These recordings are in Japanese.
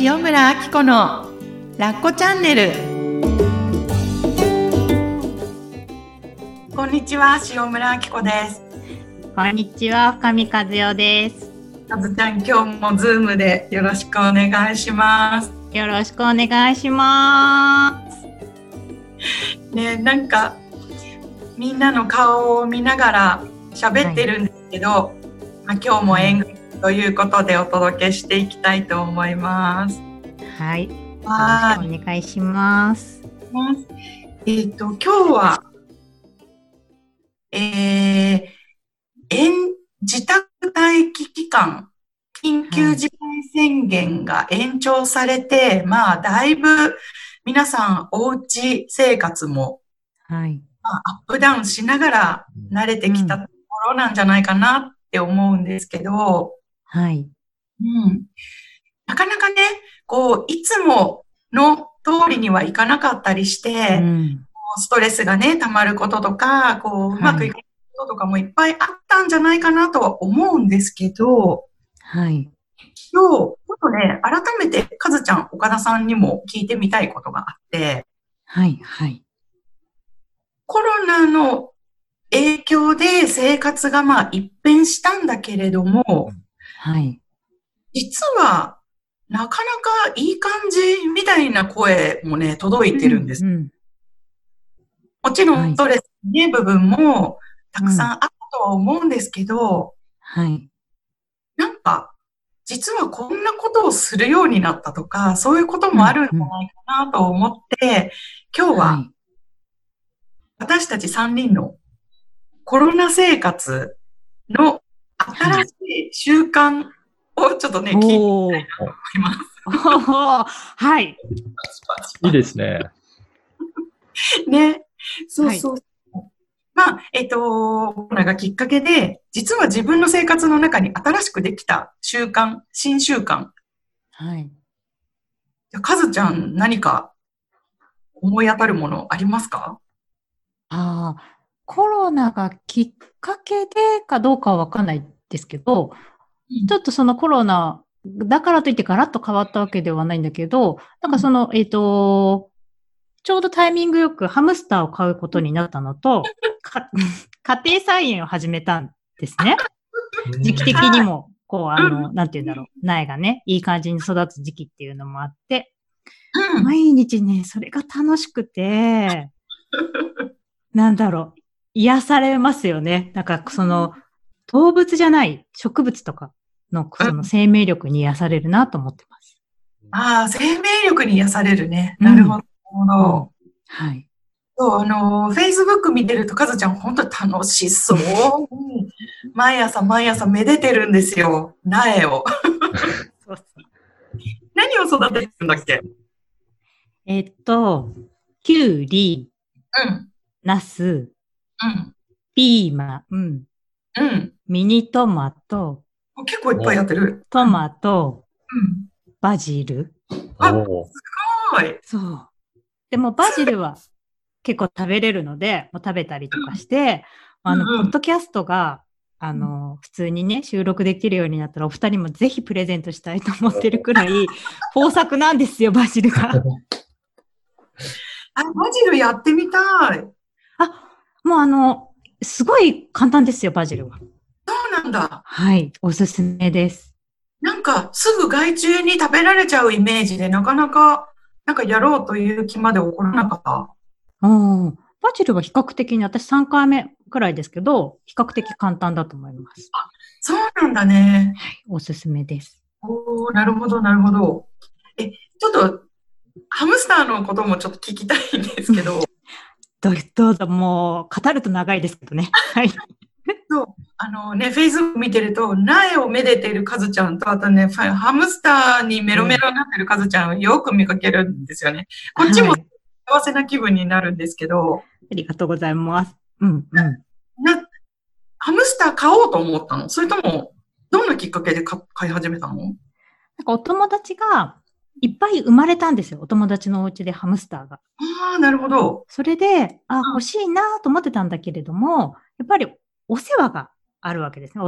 塩村あき子のラッコチャンネル。こんにちは塩村あき子です。こんにちは深見和代です。かずちゃん今日もズームでよろしくお願いします。よろしくお願いします。ねなんかみんなの顔を見ながら喋ってるんですけど、はい、まあ、今日も演劇ということでお届けしていきたいと思います。はい。はい。お願いします。えっ、ー、と、今日は、えー、自宅待機期間、緊急事態宣言が延長されて、はい、まあ、だいぶ皆さんおうち生活も、はい。まあ、アップダウンしながら慣れてきたところなんじゃないかなって思うんですけど、はい。うん。なかなかね、こう、いつもの通りにはいかなかったりして、うん、ストレスがね、溜まることとか、こう、うまくいくこととかもいっぱいあったんじゃないかなとは思うんですけど、はい。今日、ちょっとね、改めて、かずちゃん、岡田さんにも聞いてみたいことがあって、はい、はい。コロナの影響で生活がまあ一変したんだけれども、はい。実は、なかなかいい感じみたいな声もね、届いてるんです。うんうん、もちろん、ストレスね、はい、部分もたくさんあったとは思うんですけど、はい。なんか、実はこんなことをするようになったとか、そういうこともあるんじゃないかなと思って、うんうん、今日は、私たち3人のコロナ生活の新しい習慣をちょっとね、聞いてみたいと思います。はい。いいですね。ね。そうそう。はい、まあ、えっ、ー、と、コロナがきっかけで、実は自分の生活の中に新しくできた習慣、新習慣。はい。かずちゃん、何か思い当たるものありますか？ああ、コロナがきっかけでかどうかはわかんないですけど、ちょっとそのコロナだからといってガラッと変わったわけではないんだけど、なんかその、えっ、ー、と、ちょうどタイミングよくハムスターを買うことになったのと、家庭菜園を始めたんですね。時期的にも、こう、あの、なんて言うんだろう、苗がね、いい感じに育つ時期っていうのもあって、毎日ね、それが楽しくて、なんだろう、癒されますよね。なんか、その、動物じゃない植物とかのその生命力に癒されるなと思ってます。ああ、生命力に癒されるね。なるほど。うん、はい。そう、あの、Facebook 見てると、かずちゃん本当に楽しそう。毎朝毎朝めでてるんですよ。苗を。そうそう何を育ててるんだっけ？えっと、きゅうり、うん。ナス、うん。ピーマン、うん。ミニトマト。結構いっぱいやってる。トマト。うん。バジル。あ、すごい。そう。でもバジルは結構食べれるので、もう食べたりとかして、うん、あの、ポッドキャストが、あの、普通にね、収録できるようになったら、お二人もぜひプレゼントしたいと思ってるくらい、豊作なんですよ、バジルが。あ、バジルやってみたい。あ、もうあの、すごい簡単ですよ、バジルは。そうなんだ。はい、おすすめです。なんか、すぐ害虫に食べられちゃうイメージで、なかなか、なんかやろうという気まで起こらなかった。うん。バジルは比較的に、私3回目くらいですけど、比較的簡単だと思います。あ、そうなんだね。はい、おすすめです。おなるほど、なるほど。え、ちょっと、ハムスターのこともちょっと聞きたいんですけど、どどうぞ、もう、語ると長いですけどね。はい。そう。あのね、Facebook 見てると、苗をめでてるカズちゃんと、あとね、ハムスターにメロメロになってるカズちゃんをよく見かけるんですよね。こっちも幸せな気分になるんですけど。はい、ありがとうございます。うん、うん。な、ハムスター買おうと思ったの？それとも、どんなきっかけで買い始めたの？なんかお友達が、いっぱい生まれたんですよ。お友達のお家でハムスターが。ああ、なるほど。それで、あ、欲しいなと思ってたんだけれども、やっぱりお世話があるわけですね。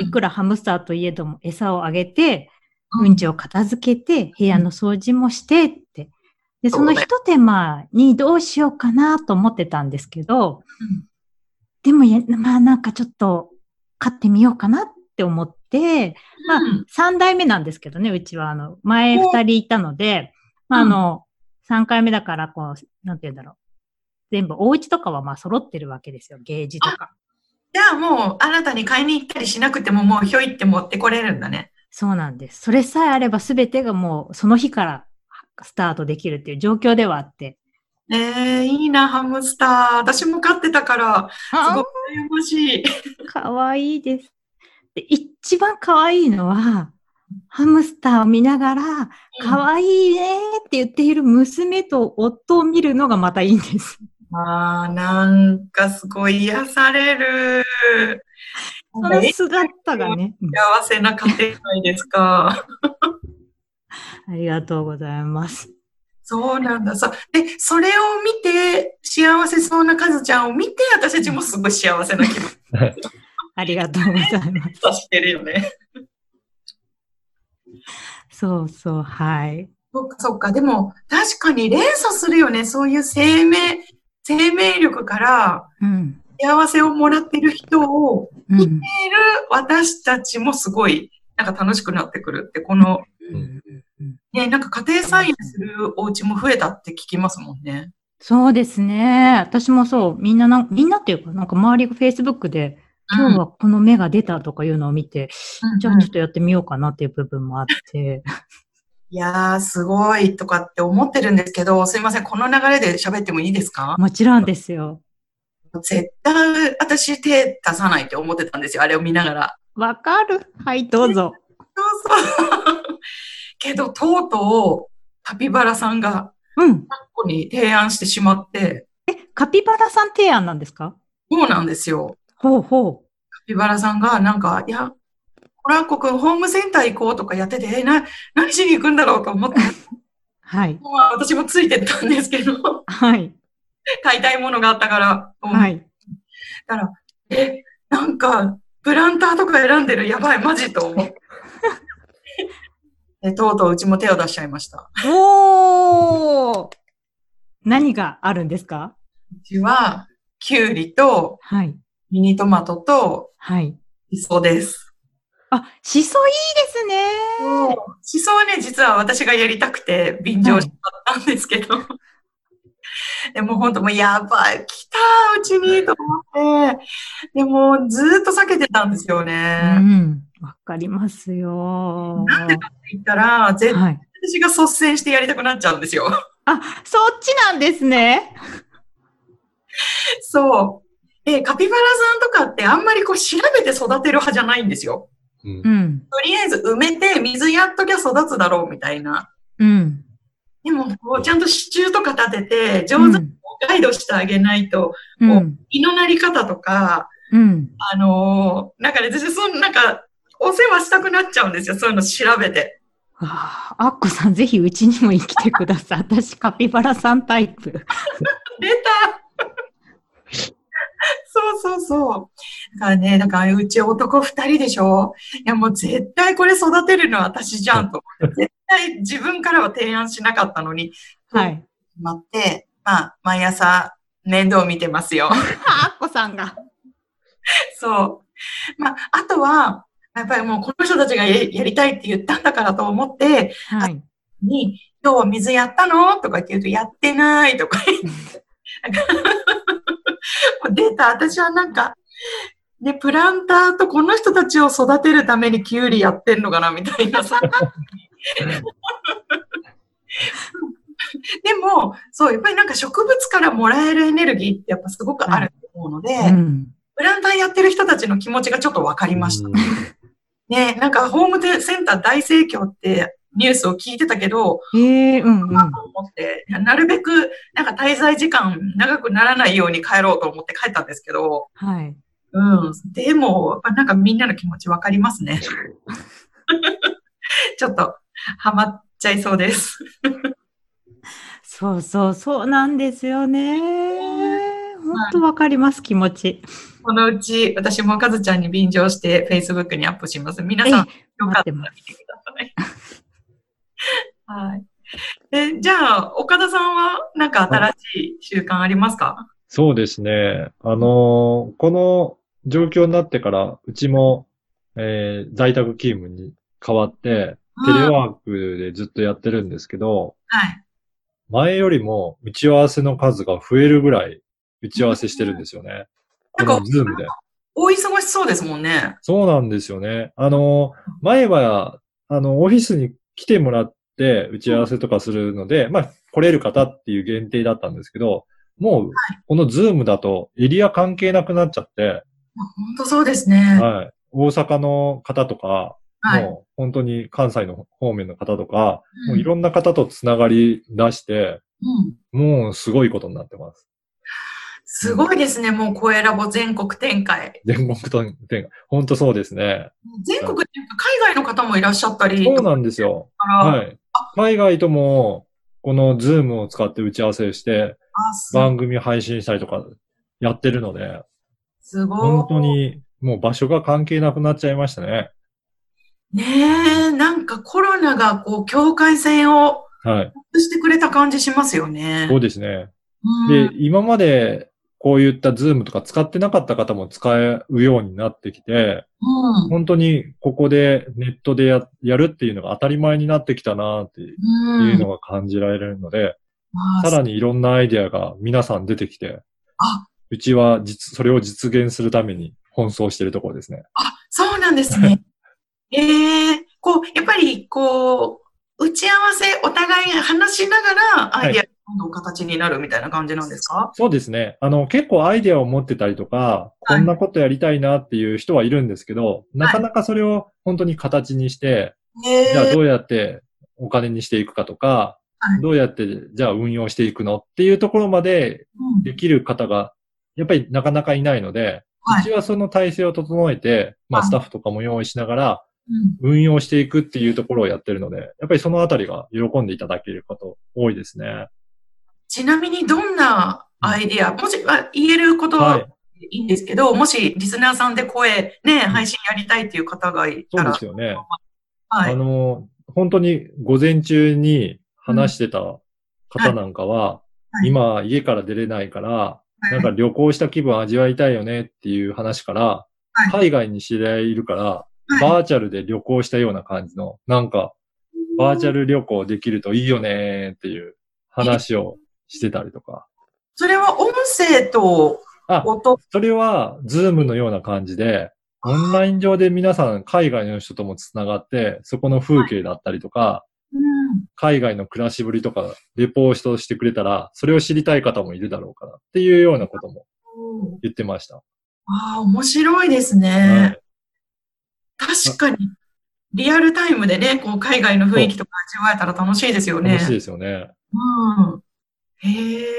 いくらハムスターといえども餌をあげて、うんちを片付けて、部屋の掃除もしてって。で、その一手間にどうしようかなと思ってたんですけど、うんでもや、まあなんかちょっと買ってみようかなって思って、まあうん三代目なんですけどね、うちはあの、前二人いたので、まああの、三回目だからこう、なんて言うんだろう。全部、お家とかはまあ揃ってるわけですよ、ゲージとか。じゃあもう、新たに買いに行ったりしなくても、もうひょいって持ってこれるんだね。そうなんです。それさえあれば全てがもうその日からスタートできるっていう状況ではあって。ええいいな、ハムスター。私も飼ってたから、すごあく羨ましい。かわいいです。で一番かわいいのは、ハムスターを見ながら、かわいいねって言っている娘と夫を見るのがまたいいんです。ああ、なんかすごい癒される。その姿がね。うん幸せな家庭じゃないですか。ありがとうございます。そうなんだ。そう。で、それを見て、幸せそうなカズちゃんを見て、私たちもすごい幸せな気分 ありがとうございます。さしてるよね。そうそう、はい。そっかそっか。でも、確かに連鎖するよね。そういう生命、生命力からうん。幸せをもらってる人をうん。見ている私たちもすごい、なんか楽しくなってくるって、この、うんね、なんか家庭菜園するお家も増えたって聞きますもんね。そうですね。私もそう、みんななん、みんなっていうか、なんか周りが Facebook で、今日はこの芽が出たとかいうのを見て、うんじゃあちょっとやってみようかなっていう部分もあって。いやー、すごいとかって思ってるんですけど、すいません、この流れで喋ってもいいですか？もちろんですよ。絶対私手出さないって思ってたんですよ、あれを見ながら。わかるはい、どうぞ。そうそう。けど、とうとう、カピバラさんが、うん。ここに提案してしまって、カピバラさん提案なんですか？そうなんですよ。ほうほカピバラさんが、なんか、いや、コラッコくん、ホームセンター行こうとかやってて、え、な、何しに行くんだろうと思って、う。はい。まあ私もついてったんですけど、はい。買いたいものがあったから、はい。だから、え、なんか、プランターとか選んでる、やばい、マジと思って。で、とうとううちも手を出しちゃいました。おー何があるんですか？うちは、きゅうりと、はい。ミニトマトと、はい。しそです。あ、しそいいですね。しそはね、実は私がやりたくて、便乗しちゃったんですけど。でも本当もうやばい、来たうちにと思って。でもずーっと避けてたんですようね。ん。わかりますよ。なんでかって言ったら、絶対はい。私が率先してやりたくなっちゃうんですよ。あ、そっちなんですね。そう。で、カピバラさんとかってあんまりこう調べて育てる派じゃないんですよ。うんうん。とりあえず埋めて水やっときゃ育つだろうみたいな。うん。でも、こうちゃんと支柱とか立てて、上手にうん。ガイドしてあげないと、うん。胃のなり方とか、うん。あのーなんかね、私、そのなんか、お世話したくなっちゃうんですよ。そういうの調べて。ああ、アッコさんぜひうちにも来てください。私カピバラさんタイプ。出た そうそうそう。だからね、だからうち男二人でしょ？いやもう絶対これ育てるのは私じゃんと。絶対自分からは提案しなかったのに、はい。決まって、まあ、毎朝面倒見てますよ。あ、アッコさんが。そう。まあ、あとは、やっぱりもうこの人たちがややりたいって言ったんだからと思って、はい。に、今日は水やったの？とか言うと、やってないとか言って。なんかもう出た。私はなんか、ね、プランターとこの人たちを育てるためにキュウリやってんのかなみたいなさ。でも、そう、やっぱりなんか植物からもらえるエネルギーってやっぱすごくあると思うので、うん。プランターやってる人たちの気持ちがちょっとわかりました。ね、なんかホームセンター大盛況ってニュースを聞いてたけど、ええうんうん。と思って、なるべくなんか滞在時間長くならないように帰ろうと思って帰ったんですけど、はい。うん。でも、なんかみんなの気持ちわかりますね。ちょっと、ハマっちゃいそうです。そうそう、そうなんですよね。本当わかります、気持ち。このうち、私もかずちゃんに便乗して Facebook にアップします。皆さん、よかったら見てください。はい。え、じゃあ、岡田さんは、なんか新しい習慣ありますか？そうですね。あのーこの状況になってから、うちも、えー在宅勤務に変わって、テレワークでずっとやってるんですけど、はい。前よりも打ち合わせの数が増えるぐらい打ち合わせしてるんですよね。こなんかの Zoom で。大忙しそうですもんね。そうなんですよね。あの、前は、あの、オフィスに来てもらって打ち合わせとかするので、まあ、来れる方っていう限定だったんですけど、もう、この Zoom だとエリア関係なくなっちゃって、本当そうですね。はい。大阪の方とか、はい。もう本当に関西の方面の方とか、うんもういろんな方とつながり出して、うんもうすごいことになってます。すごいですね。もう声ラボ全国展開。全国と、展開本当そうですね。全国っていうか海外の方もいらっしゃったり。そうなんですよ。はい。海外とも、このズームを使って打ち合わせをして、番組配信したりとかやってるので、すごい。本当。にもう場所が関係なくなっちゃいましたね。ねえ、なんかコロナがこう、境界線をはい。してくれた感じしますよね。そうですね。うんで、今までこういったズームとか使ってなかった方も使うようになってきて、うん本当にここでネットでややるっていうのが当たり前になってきたなっていううんのが感じられるので、まあさらにいろんなアイデアが皆さん出てきて、あうちは実、それを実現するために奔走しているところですね。あ、そうなんですね。ええこう、やっぱり、こう、打ち合わせ、お互い話しながら、アイデアがどんどん形になるみたいな感じなんですか、そうですね。あの、結構アイデアを持ってたりとか、こんなことやりたいなっていう人はいるんですけど、なかなかそれを本当に形にして、えじゃあどうやってお金にしていくかとか、はい。どうやってじゃあ運用していくのっていうところまでうん。できる方が、やっぱりなかなかいないので、はい。うちはその体制を整えて、まあはい。スタッフとかも用意しながら、うん。運用していくっていうところをやってるので、やっぱりそのあたりが喜んでいただけること多いですね。ちなみに、どんなアイデア、もし、あ言えることは。はい。いいんですけど、もし、リスナーさんで声、ね、配信やりたいっていう方がいそたら、うですよね。はい。あの、本当に午前中に話してた方なんかは、はい。今家から出れないから、なんか旅行した気分味わいたいよねっていう話から、はい。海外に知り合いいるから、はい。バーチャルで旅行したような感じの、なんか、バーチャル旅行できるといいよねっていう話をしてたりとか。それは音声とあ、音、それは、 Zoom のような感じで、オンライン上で皆さん海外の人ともつながって、そこの風景だったりとか、うん海外の暮らしぶりとか、レポートしてくれたら、それを知りたい方もいるだろうからっていうようなことも言ってました。ああ、面白いですはね。い確かに、リアルタイムでね、こう、海外の雰囲気とか味わえたら楽しいですよね。楽しいですよね。うん。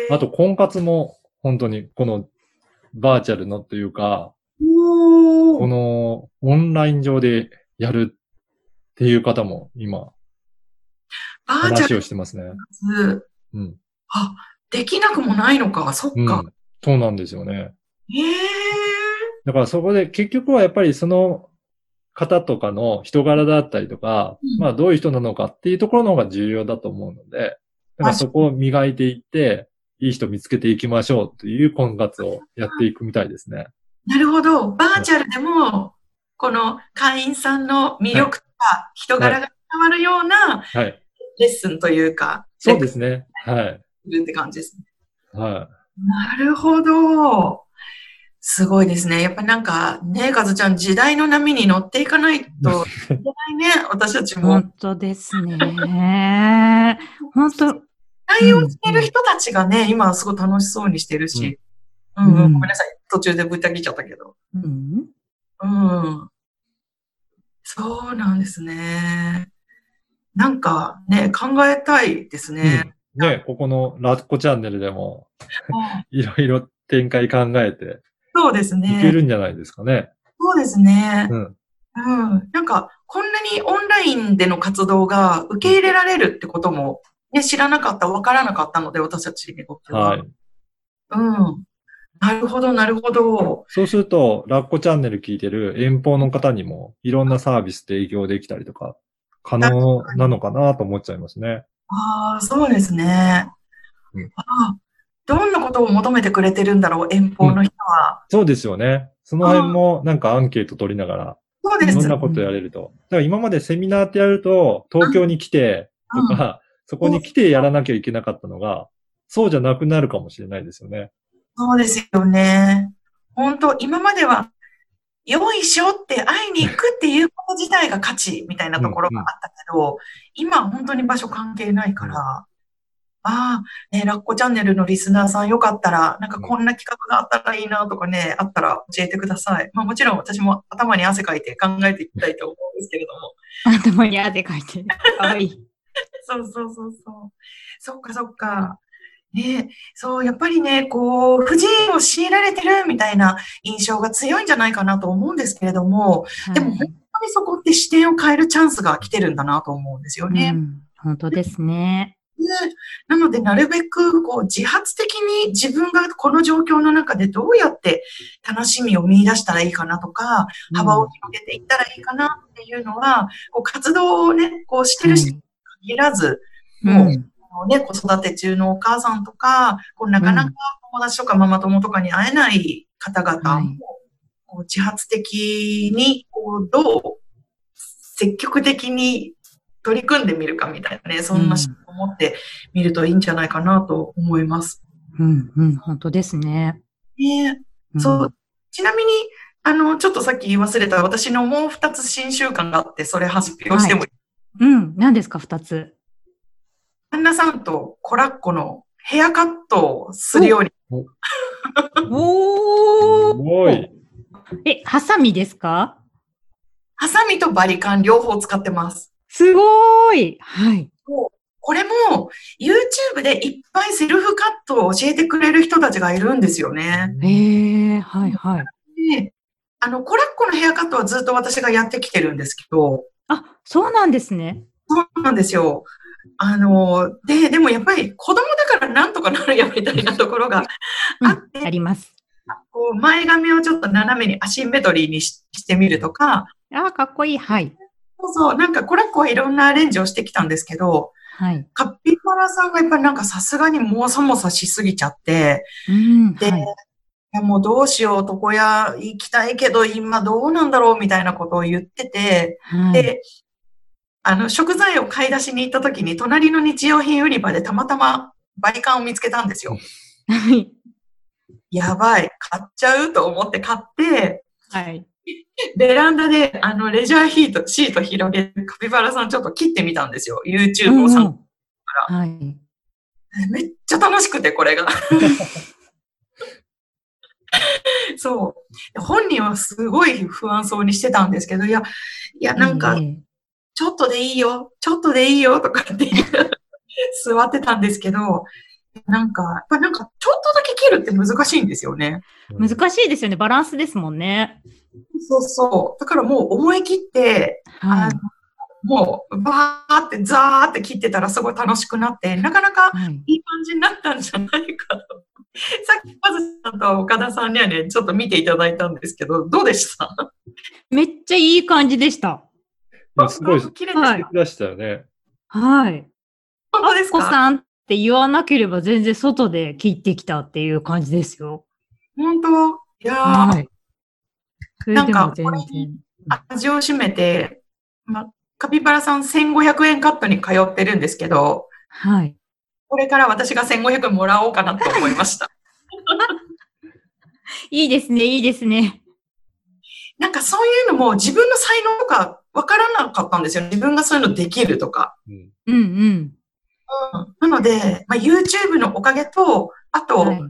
あと、婚活も、本当に、この、バーチャルのっていうか、この、オンライン上でやるっていう方も今、バーチャル話をしてますね。ズうん。あ、できなくもないのか。そっうんか。。そうなんですよね。へえ。だからそこで結局はやっぱりその方とかの人柄だったりとか、うんまあどういう人なのかっていうところの方が重要だと思うので、だからそこを磨いていって、いい人見つけていきましょうという婚活をやっていくみたいですね。なるほど。バーチャルでも、この会員さんの魅力とか、人柄が伝わるようなはい。レッスンというか、そうですね。はい。するって感じですね。はなるほど。すごいですね。やっぱなんかね、かずちゃん、時代の波に乗っていかないといけないね。私たちも。本当ですね。本当、対応してる人たちがね、今すごい楽しそうにしてるし。うん、うん、うんごめんなさい。途中でぶった切っちゃったけど。うん、うん。そうなんですね。なんかね、考えたいですい。ね。うんね、ここのラッコチャンネルでも、いろいろ展開考えてそうですいけね。るんじゃないですかね。そうですね。うん。うん。なんか、こんなにオンラインでの活動が受け入れられるってことも、ね、知らなかった、わからなかったので、私たちにとっては。はい。うん。なるほど、なるほど。そうすると、ラッコチャンネル聞いてる遠方の方にもいろんなサービス提供できたりとか、可能なのかなと思っちゃいますね。ああ、そうですね。うんああどんなことを求めてくれてるんだろう、遠方の人は。そうですよね。その辺もなんかアンケート取りながら、そうです。いろんなことやれると。だから今までセミナーってやると、東京に来てとか、そこに来てやらなきゃいけなかったのが、そうじゃなくなるかもしれないですよね。そうですよね。本当今までは、よいしょって会いに行くっていうこと自体が価値みたいなところがあったけど、今は本当に場所関係ないから、ああ、ね、ラッコチャンネルのリスナーさんよかったら、なんかこんな企画があったらいいなとかね、あったら教えてください。まあもちろん私も頭に汗かいて考えていきたいと思うんですけれども。頭に汗かいて。かわいい。そうそうそうそう。そっかそっか。ねそう、やっぱりね、こう、不自由を強いられてるみたいな印象が強いんじゃないかなと思うんですけれども、でもはい本当にそこって視点を変えるチャンスが来てるんだなと思うんですよね。うん、本当ですね。ねなので、なるべく、こう、自発的に自分がこの状況の中でどうやって楽しみを見出したらいいかなとか、幅を広げていったらいいかなっていうのは、こう、活動をね、こうしてる人に限らず、うんもうね、子育て中のお母さんとか、こうなかなか友達とかママ友とかに会えない方々も、はいこう自発的にこうどう積極的に取り組んでみるかみたいなね、そんな視点を持ってみるといいんじゃないかなと思います。うん、うん、本当ですね。ねんそう。ちなみに、あの、ちょっとさっき言い忘れた私のもう二つ新習慣があって、それ発表してもいいうん、何ですか、二つ？旦那さんとコラッコのヘアカットをするようにおすごい。え、ハサミですか？ハサミとバリカン両方使ってます。すごーい。はい。これも YouTube でいっぱいセルフカットを教えてくれる人たちがいるんですよね。ええはい、はい。で、あの、コラッコのヘアカットはずっと私がやってきてるんですけど、あ、そうなんですね。そうなんですよ。あの、で、でもやっぱり子供だからなんとかなるやみたいなところがうんあって、やります。こう前髪をちょっと斜めにアシンメトリーにししてみるとか、あ、かっこいい。はい。そうそう、なんかコラッコはいろんなアレンジをしてきたんですけど、はい。カピバラさんがやっぱりなんかさすがにもさもさしすぎちゃって、うん。で、はいい、やもうどうしよう、床屋行きたいけど今どうなんだろうみたいなことを言ってて、はい。で、あの、食材を買い出しに行った時に隣の日用品売り場でたまたまバリカンを見つけたんですよ。はい。やばい、買っちゃうと思って買って、はい。ベランダであのレジャーヒート、シート広げてカピバラさんちょっと切ってみたんですよ。YouTube をさ、うんうんはい。めっちゃ楽しくて、これが。そう。本人はすごい不安そうにしてたんですけど、いや、いや、なんかえ、えちょっとでいいよ、ちょっとでいいよ、とかって 座ってたんですけど、なんか、やっぱなんか、ちょっとだけ切るって難しいんですよね。難しいですよね。バランスですもんね。そうそう。だからもう思い切って、はあのもう、バーって、ザーって切ってたらすごい楽しくなって、なかなかい。はい。いい感じになったんじゃないかと。さっき、まずさんと岡田さんにはね、ちょっと見ていただいたんですけど、どうでした？めっちゃいい感じでした。いやすごい素綺麗でした。はい敵でしたよね。はい。本当ですお子かさんって言わなければ全然外で切ってきたっていう感じですよ。本当？いやー、はい。なんか。味を占めて、ま、カピバラさん1500円カットに通ってるんですけど、はい。これから私が1500円もらおうかなと思いました。いいですね、いいですね。なんかそういうのも自分の才能とかわからなかったんですよ。自分がそういうのできるとか。うんうんうん。なので、まあ、YouTube のおかげと、あと、はい。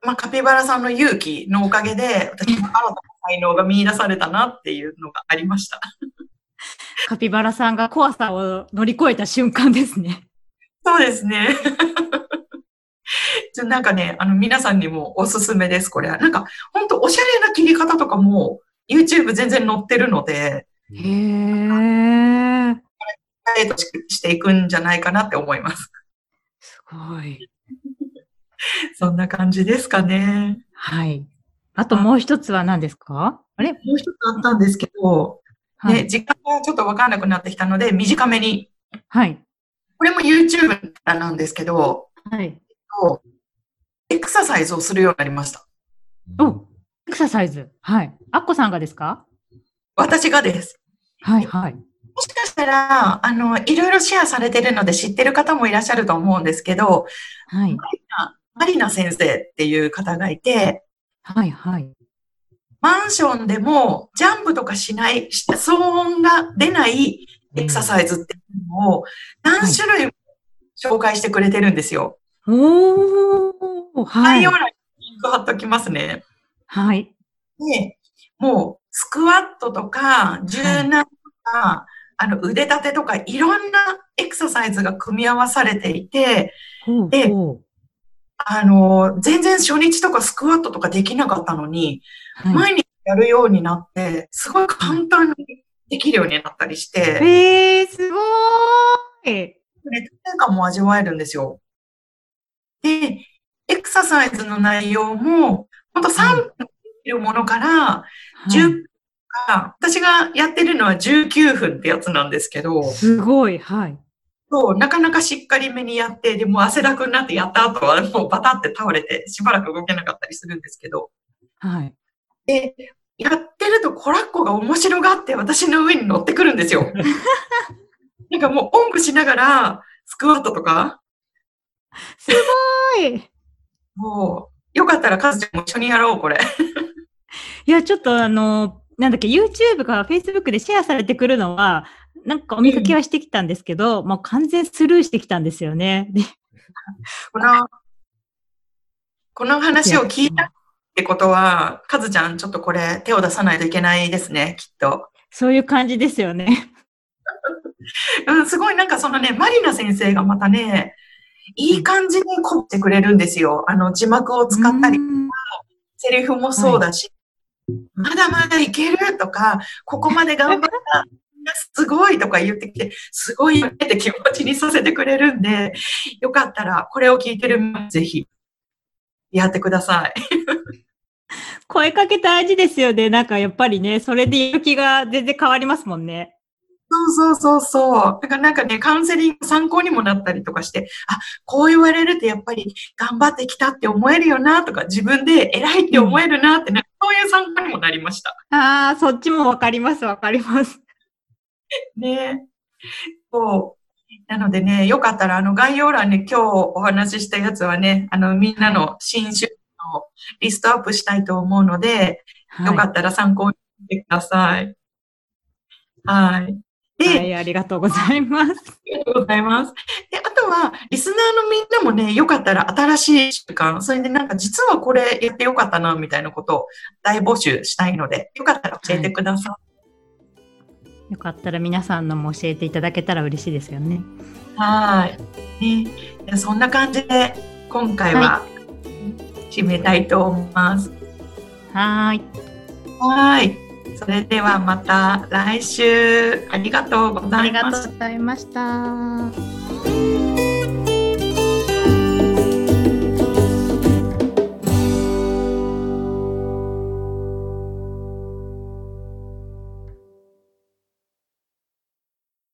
まあ、カピバラさんの勇気のおかげで、私の新たな才能が見出されたなっていうのがありました。カピバラさんが怖さを乗り越えた瞬間ですね。そうですね。じゃなんかね、あの、皆さんにもおすすめです、これは。なんか、ほんとおしゃれな切り方とかも、YouTube 全然載ってるので、へー。ダイエットししていくんじゃないかなって思います。すごい。そんな感じですかね。はい。あともう一つは何ですか？あれ？もう一つあったんですけど、はい。ね、時間がちょっとわかんなくなってきたので、短めに。はい。これも YouTube からなんですけど、はい。エクササイズをするようになりました。おエクササイズ。はい。アッコさんがですか？私がです。はい、はい。もしかしたら、あの、いろいろシェアされてるので知ってる方もいらっしゃると思うんですけど、はい。マリナ先生っていう方がいて、はい、はい。マンションでもジャンプとかしない、し騒音が出ないエクササイズっていうのを何種類も紹介してくれてるんですよ。おー、はい概要。欄にリンク貼っときますね。はい。で、もうスクワットとか柔軟とか、あの腕立てとかいろんなエクササイズが組み合わされていて、であの、全然初日とかスクワットとかできなかったのに、はい。毎日やるようになって、すごい簡単にできるようになったりして、えー、すごーい。ね、達成感も味わえるんですよ。で、エクササイズの内容も、ほんと3分るものから、はい10分か、私がやってるのは19分ってやつなんですけど、すごい。はい。そう、なかなかしっかりめにやって、でもう汗だくになってやった後はもうバタって倒れて、しばらく動けなかったりするんですけど、はい。で、やってるとコラッコが面白がって私の上に乗ってくるんですよ。なんかもうおんぶしながら、スクワットとか、すごい。もう、よかったらカズちゃんも一緒にやろう、これ。いや、ちょっとあの、なんだっけ、YouTube か Facebook でシェアされてくるのは、なんかお見かけはしてきたんですけど、もう完全スルーしてきたんですよね。で この、この話を聞いたってことは、カズちゃんちょっとこれ手を出さないといけないですね、きっと。そういう感じですよね。うん、すごいなんかそのね、マリナ先生がまたね、いい感じに凝ってくれるんですよ。あの字幕を使ったりう、んセリフもそうだし、まだまだいけるとか、ここまで頑張った、すごいとか言ってきて、すごいって気持ちにさせてくれるんで、よかったらこれを聞いてるぜひ、やってください。声かけ大事ですよね。なんかやっぱりね、それでやる気が全然変わりますもんね。そうそうそうそう。だからなんかね、カウンセリング参考にもなったりとかして、あ、こう言われるとやっぱり頑張ってきたって思えるよなとか、自分で偉いって思えるなって、なんかそういう参考にもなりました。ああ、そっちもわかります、わかります。ね。そう。なのでね、よかったらあの概要欄に今日お話ししたやつはね、あのみんなの新種をリストアップしたいと思うので、よかはったら参考にしてください。はい。い。で、はい、ありがとうございます。ありがとうございます。は、リスナーのみんなもね、よかったら新しい習慣、それでなんか実はこれやってよかったな、みたいなことを大募集したいので、よかったら教えてくださよかったら皆さんのも教えていただけたら嬉しいですよね。い。はい。ね、でそんな感じで、今回は締めたいと思います。はーい。はい。それではまた来週、ありがとうございました。ございました。